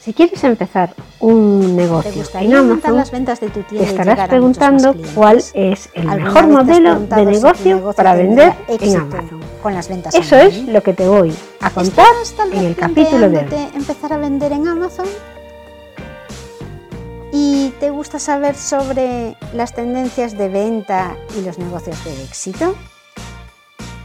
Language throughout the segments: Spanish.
Si quieres empezar un negocio en Amazon, las ventas de tu tienda te estarás preguntando cuál es el mejor modelo de negocio para vender en Amazon. Con las ventas Eso es lo que te voy a contar en el capítulo de hoy. empezar a vender en Amazon? ¿Y te gusta saber sobre las tendencias de venta y los negocios de éxito?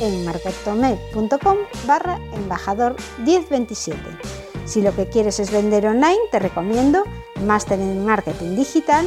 en marketome.com barra embajador 1027. Si lo que quieres es vender online, te recomiendo Máster en Marketing Digital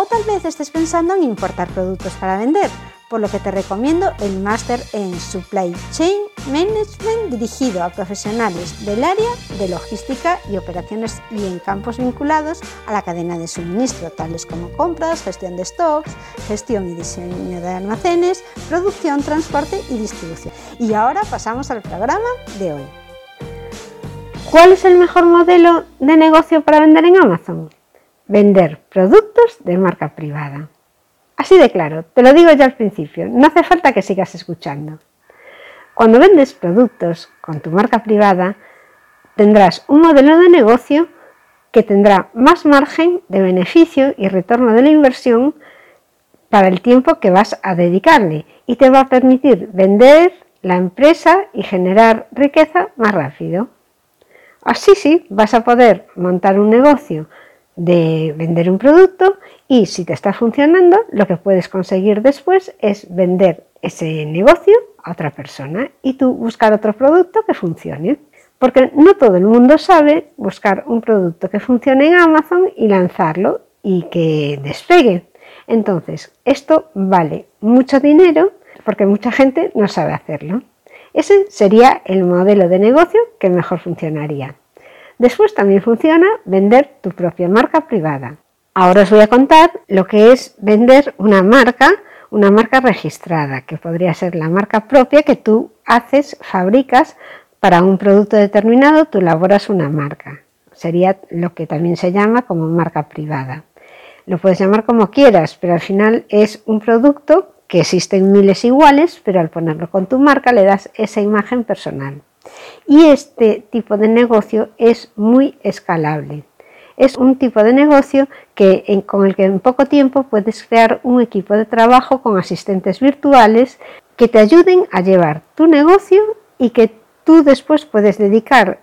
O tal vez estés pensando en importar productos para vender por lo que te recomiendo el máster en Supply Chain Management dirigido a profesionales del área de logística y operaciones y en campos vinculados a la cadena de suministro, tales como compras, gestión de stocks, gestión y diseño de almacenes, producción, transporte y distribución. Y ahora pasamos al programa de hoy. ¿Cuál es el mejor modelo de negocio para vender en Amazon? Vender productos de marca privada. Así de claro, te lo digo ya al principio, no hace falta que sigas escuchando. Cuando vendes productos con tu marca privada, tendrás un modelo de negocio que tendrá más margen de beneficio y retorno de la inversión para el tiempo que vas a dedicarle y te va a permitir vender la empresa y generar riqueza más rápido. Así sí, vas a poder montar un negocio de vender un producto y si te está funcionando, lo que puedes conseguir después es vender ese negocio a otra persona y tú buscar otro producto que funcione. Porque no todo el mundo sabe buscar un producto que funcione en Amazon y lanzarlo y que despegue. Entonces, esto vale mucho dinero porque mucha gente no sabe hacerlo. Ese sería el modelo de negocio que mejor funcionaría. Después también funciona vender tu propia marca privada. Ahora os voy a contar lo que es vender una marca, una marca registrada, que podría ser la marca propia que tú haces, fabricas para un producto determinado, tú elaboras una marca. Sería lo que también se llama como marca privada. Lo puedes llamar como quieras, pero al final es un producto que existen miles iguales, pero al ponerlo con tu marca le das esa imagen personal. Y este tipo de negocio es muy escalable. Es un tipo de negocio que, con el que en poco tiempo puedes crear un equipo de trabajo con asistentes virtuales que te ayuden a llevar tu negocio y que tú después puedes dedicar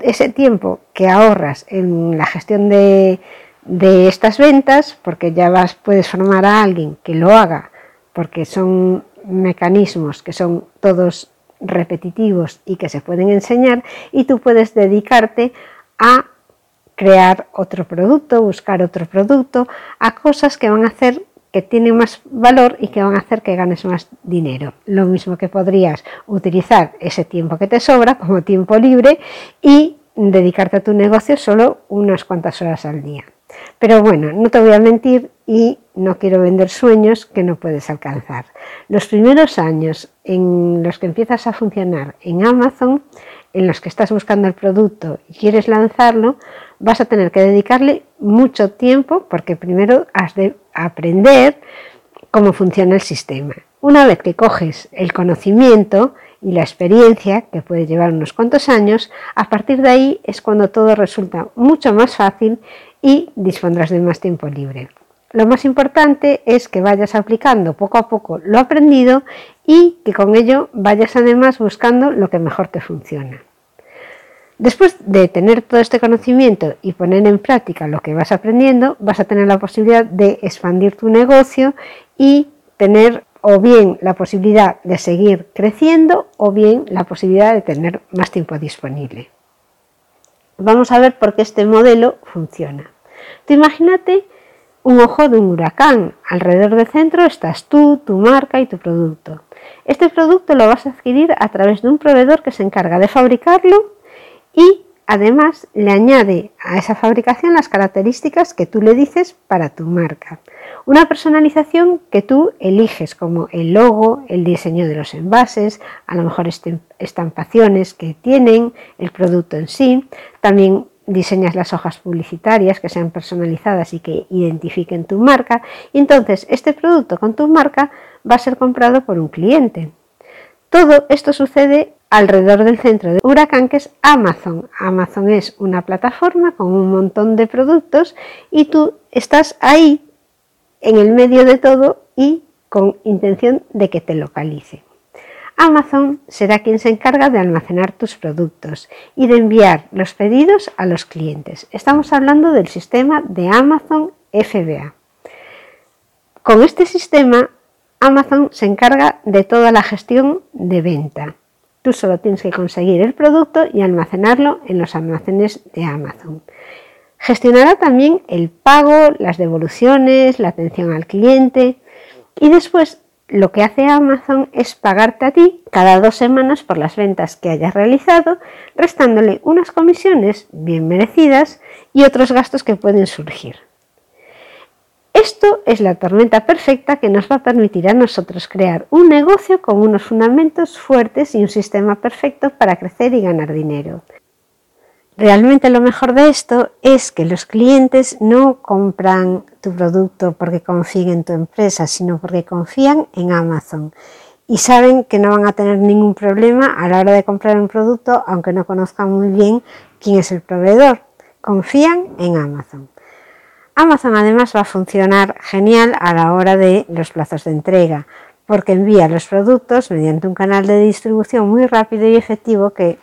ese tiempo que ahorras en la gestión de, de estas ventas, porque ya vas, puedes formar a alguien que lo haga, porque son mecanismos que son todos repetitivos y que se pueden enseñar y tú puedes dedicarte a crear otro producto, buscar otro producto, a cosas que van a hacer que tienen más valor y que van a hacer que ganes más dinero. Lo mismo que podrías utilizar ese tiempo que te sobra como tiempo libre y dedicarte a tu negocio solo unas cuantas horas al día. Pero bueno, no te voy a mentir y no quiero vender sueños que no puedes alcanzar. Los primeros años en los que empiezas a funcionar en Amazon en los que estás buscando el producto y quieres lanzarlo, vas a tener que dedicarle mucho tiempo porque primero has de aprender cómo funciona el sistema. Una vez que coges el conocimiento y la experiencia, que puede llevar unos cuantos años, a partir de ahí es cuando todo resulta mucho más fácil y dispondrás de más tiempo libre. Lo más importante es que vayas aplicando poco a poco lo aprendido y que con ello vayas además buscando lo que mejor te funciona. Después de tener todo este conocimiento y poner en práctica lo que vas aprendiendo, vas a tener la posibilidad de expandir tu negocio y tener o bien la posibilidad de seguir creciendo o bien la posibilidad de tener más tiempo disponible. Vamos a ver por qué este modelo funciona. Te imagínate un ojo de un huracán. Alrededor del centro estás tú, tu marca y tu producto. Este producto lo vas a adquirir a través de un proveedor que se encarga de fabricarlo y además le añade a esa fabricación las características que tú le dices para tu marca. Una personalización que tú eliges como el logo, el diseño de los envases, a lo mejor estampaciones que tienen, el producto en sí. También diseñas las hojas publicitarias que sean personalizadas y que identifiquen tu marca. Y entonces este producto con tu marca va a ser comprado por un cliente. Todo esto sucede alrededor del centro de Huracán, que es Amazon. Amazon es una plataforma con un montón de productos y tú estás ahí en el medio de todo y con intención de que te localice. Amazon será quien se encarga de almacenar tus productos y de enviar los pedidos a los clientes. Estamos hablando del sistema de Amazon FBA. Con este sistema, Amazon se encarga de toda la gestión de venta. Tú solo tienes que conseguir el producto y almacenarlo en los almacenes de Amazon. Gestionará también el pago, las devoluciones, la atención al cliente y después lo que hace Amazon es pagarte a ti cada dos semanas por las ventas que hayas realizado, restándole unas comisiones bien merecidas y otros gastos que pueden surgir. Esto es la tormenta perfecta que nos va a permitir a nosotros crear un negocio con unos fundamentos fuertes y un sistema perfecto para crecer y ganar dinero. Realmente lo mejor de esto es que los clientes no compran tu producto porque confíen en tu empresa, sino porque confían en Amazon y saben que no van a tener ningún problema a la hora de comprar un producto aunque no conozcan muy bien quién es el proveedor. Confían en Amazon. Amazon además va a funcionar genial a la hora de los plazos de entrega, porque envía los productos mediante un canal de distribución muy rápido y efectivo que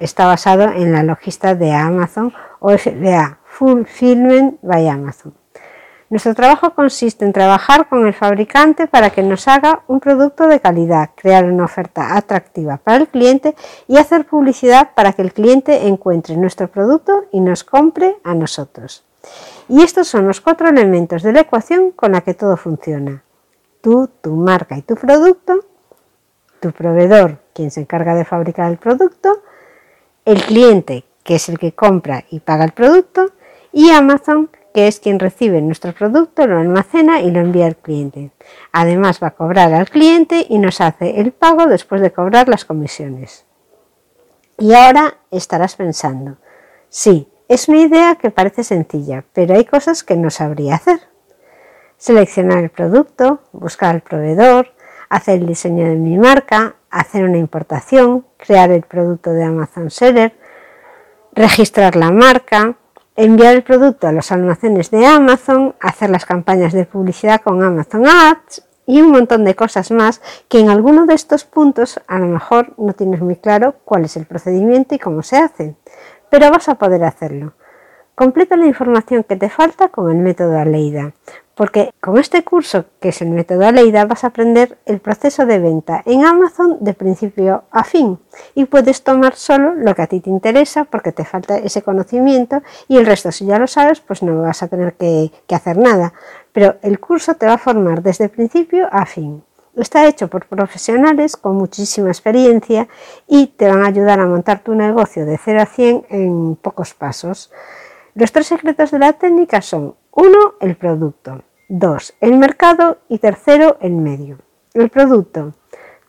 está basado en la logística de Amazon o FBA, Fulfillment by Amazon. Nuestro trabajo consiste en trabajar con el fabricante para que nos haga un producto de calidad, crear una oferta atractiva para el cliente y hacer publicidad para que el cliente encuentre nuestro producto y nos compre a nosotros. Y estos son los cuatro elementos de la ecuación con la que todo funciona. Tú, tu marca y tu producto, tu proveedor, quien se encarga de fabricar el producto, el cliente, que es el que compra y paga el producto, y Amazon, que es quien recibe nuestro producto, lo almacena y lo envía al cliente. Además va a cobrar al cliente y nos hace el pago después de cobrar las comisiones. Y ahora estarás pensando, sí, es una idea que parece sencilla, pero hay cosas que no sabría hacer. Seleccionar el producto, buscar al proveedor, hacer el diseño de mi marca, hacer una importación, crear el producto de Amazon Seller, registrar la marca, enviar el producto a los almacenes de Amazon, hacer las campañas de publicidad con Amazon Ads y un montón de cosas más que en alguno de estos puntos a lo mejor no tienes muy claro cuál es el procedimiento y cómo se hace pero vas a poder hacerlo. Completa la información que te falta con el método Aleida, porque con este curso, que es el método Aleida, vas a aprender el proceso de venta en Amazon de principio a fin y puedes tomar solo lo que a ti te interesa porque te falta ese conocimiento y el resto, si ya lo sabes, pues no vas a tener que, que hacer nada. Pero el curso te va a formar desde principio a fin. Está hecho por profesionales con muchísima experiencia y te van a ayudar a montar tu negocio de 0 a 100 en pocos pasos. Los tres secretos de la técnica son 1. El producto. 2. El mercado y tercero, el medio. El producto.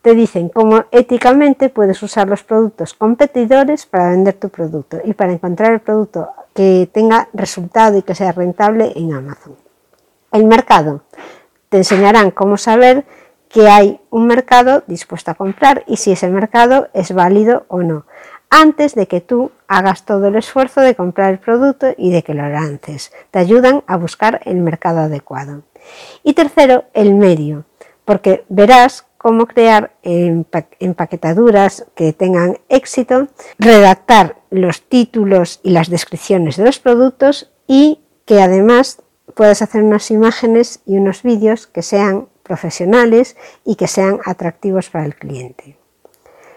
te dicen cómo éticamente puedes usar los productos competidores para vender tu producto y para encontrar el producto que tenga resultado y que sea rentable en Amazon. El mercado. Te enseñarán cómo saber que hay un mercado dispuesto a comprar y si ese mercado es válido o no, antes de que tú hagas todo el esfuerzo de comprar el producto y de que lo lances. Te ayudan a buscar el mercado adecuado. Y tercero, el medio, porque verás cómo crear empaquetaduras que tengan éxito, redactar los títulos y las descripciones de los productos y que además puedas hacer unas imágenes y unos vídeos que sean profesionales y que sean atractivos para el cliente.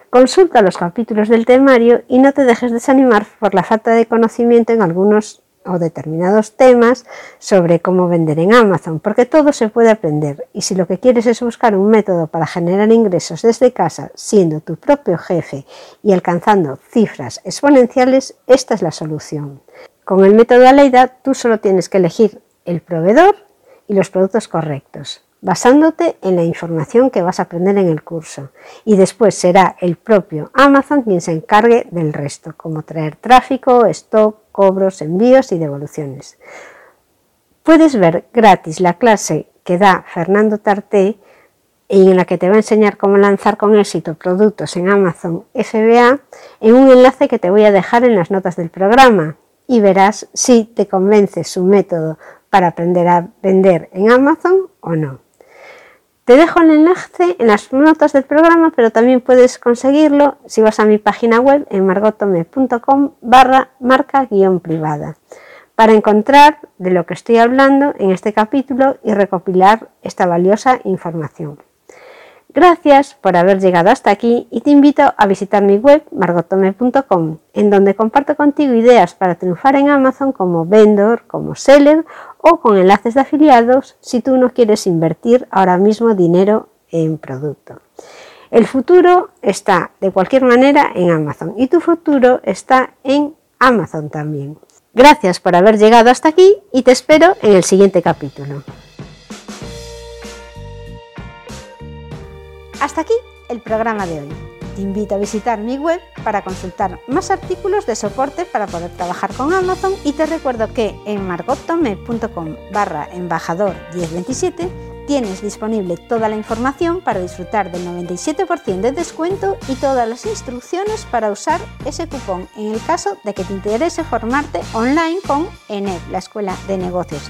Consulta los capítulos del temario y no te dejes desanimar por la falta de conocimiento en algunos o determinados temas sobre cómo vender en Amazon, porque todo se puede aprender y si lo que quieres es buscar un método para generar ingresos desde casa, siendo tu propio jefe y alcanzando cifras exponenciales, esta es la solución. Con el método Aleida tú solo tienes que elegir el proveedor y los productos correctos basándote en la información que vas a aprender en el curso. Y después será el propio Amazon quien se encargue del resto, como traer tráfico, stock, cobros, envíos y devoluciones. Puedes ver gratis la clase que da Fernando Tarté y en la que te va a enseñar cómo lanzar con éxito productos en Amazon FBA en un enlace que te voy a dejar en las notas del programa y verás si te convence su método para aprender a vender en Amazon o no. Te dejo el enlace en las notas del programa, pero también puedes conseguirlo si vas a mi página web en margotome.com barra marca-privada para encontrar de lo que estoy hablando en este capítulo y recopilar esta valiosa información. Gracias por haber llegado hasta aquí y te invito a visitar mi web margotome.com, en donde comparto contigo ideas para triunfar en Amazon como vendor, como seller o con enlaces de afiliados si tú no quieres invertir ahora mismo dinero en producto. El futuro está de cualquier manera en Amazon y tu futuro está en Amazon también. Gracias por haber llegado hasta aquí y te espero en el siguiente capítulo. Hasta aquí el programa de hoy. Te invito a visitar mi web para consultar más artículos de soporte para poder trabajar con Amazon. Y te recuerdo que en margottome.com barra embajador 1027 tienes disponible toda la información para disfrutar del 97% de descuento y todas las instrucciones para usar ese cupón en el caso de que te interese formarte online con ENED, la Escuela de Negocios